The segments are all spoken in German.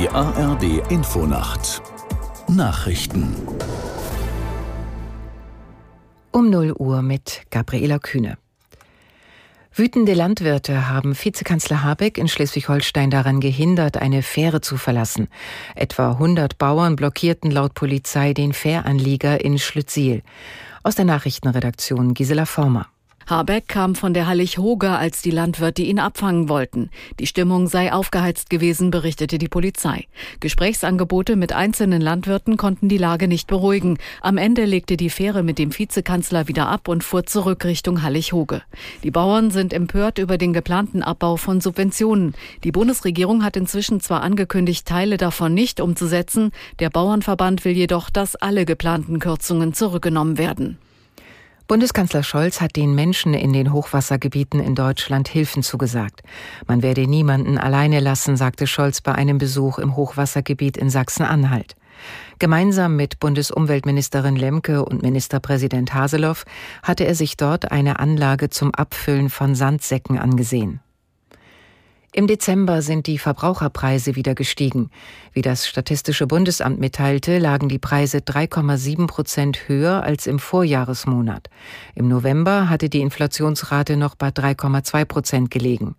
Die ARD Infonacht Nachrichten Um 0 Uhr mit Gabriela Kühne. Wütende Landwirte haben Vizekanzler Habeck in Schleswig-Holstein daran gehindert, eine Fähre zu verlassen. Etwa 100 Bauern blockierten laut Polizei den Fähranlieger in Schlüttsiel. Aus der Nachrichtenredaktion Gisela Former. Habeck kam von der Hallig-Hoger, als die Landwirte ihn abfangen wollten. Die Stimmung sei aufgeheizt gewesen, berichtete die Polizei. Gesprächsangebote mit einzelnen Landwirten konnten die Lage nicht beruhigen. Am Ende legte die Fähre mit dem Vizekanzler wieder ab und fuhr zurück Richtung Hallig-Hoge. Die Bauern sind empört über den geplanten Abbau von Subventionen. Die Bundesregierung hat inzwischen zwar angekündigt, Teile davon nicht umzusetzen, der Bauernverband will jedoch, dass alle geplanten Kürzungen zurückgenommen werden. Bundeskanzler Scholz hat den Menschen in den Hochwassergebieten in Deutschland Hilfen zugesagt. Man werde niemanden alleine lassen, sagte Scholz bei einem Besuch im Hochwassergebiet in Sachsen-Anhalt. Gemeinsam mit Bundesumweltministerin Lemke und Ministerpräsident Haseloff hatte er sich dort eine Anlage zum Abfüllen von Sandsäcken angesehen. Im Dezember sind die Verbraucherpreise wieder gestiegen. Wie das Statistische Bundesamt mitteilte, lagen die Preise 3,7 Prozent höher als im Vorjahresmonat. Im November hatte die Inflationsrate noch bei 3,2 Prozent gelegen.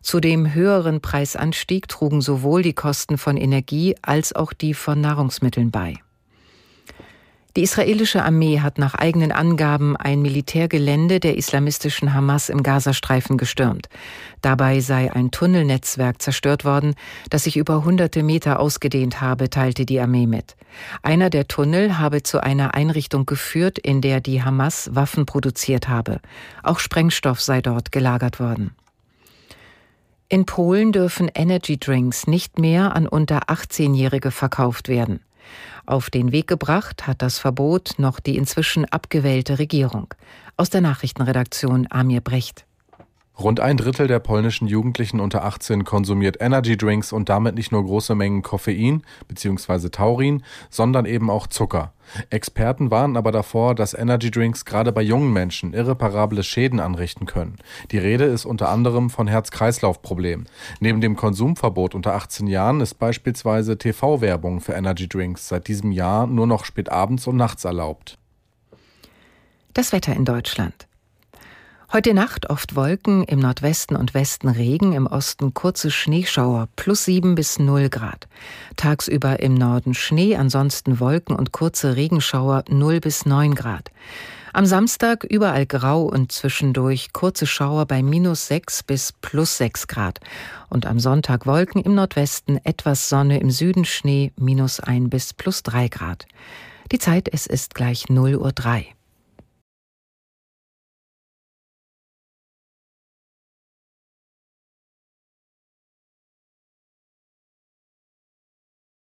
Zu dem höheren Preisanstieg trugen sowohl die Kosten von Energie als auch die von Nahrungsmitteln bei. Die israelische Armee hat nach eigenen Angaben ein Militärgelände der islamistischen Hamas im Gazastreifen gestürmt. Dabei sei ein Tunnelnetzwerk zerstört worden, das sich über hunderte Meter ausgedehnt habe, teilte die Armee mit. Einer der Tunnel habe zu einer Einrichtung geführt, in der die Hamas Waffen produziert habe. Auch Sprengstoff sei dort gelagert worden. In Polen dürfen Energy Drinks nicht mehr an unter 18-Jährige verkauft werden. Auf den Weg gebracht hat das Verbot noch die inzwischen abgewählte Regierung. Aus der Nachrichtenredaktion Amir Brecht. Rund ein Drittel der polnischen Jugendlichen unter 18 konsumiert Energy Drinks und damit nicht nur große Mengen Koffein bzw. Taurin, sondern eben auch Zucker. Experten warnen aber davor, dass Energy Drinks gerade bei jungen Menschen irreparable Schäden anrichten können. Die Rede ist unter anderem von Herz-Kreislauf-Problemen. Neben dem Konsumverbot unter 18 Jahren ist beispielsweise TV-Werbung für Energy Drinks seit diesem Jahr nur noch spät abends und nachts erlaubt. Das Wetter in Deutschland. Heute Nacht oft Wolken, im Nordwesten und Westen Regen, im Osten kurze Schneeschauer, plus sieben bis null Grad. Tagsüber im Norden Schnee, ansonsten Wolken und kurze Regenschauer, null bis neun Grad. Am Samstag überall grau und zwischendurch kurze Schauer bei minus sechs bis plus sechs Grad. Und am Sonntag Wolken im Nordwesten, etwas Sonne, im Süden Schnee, minus ein bis plus drei Grad. Die Zeit, es ist gleich null Uhr drei.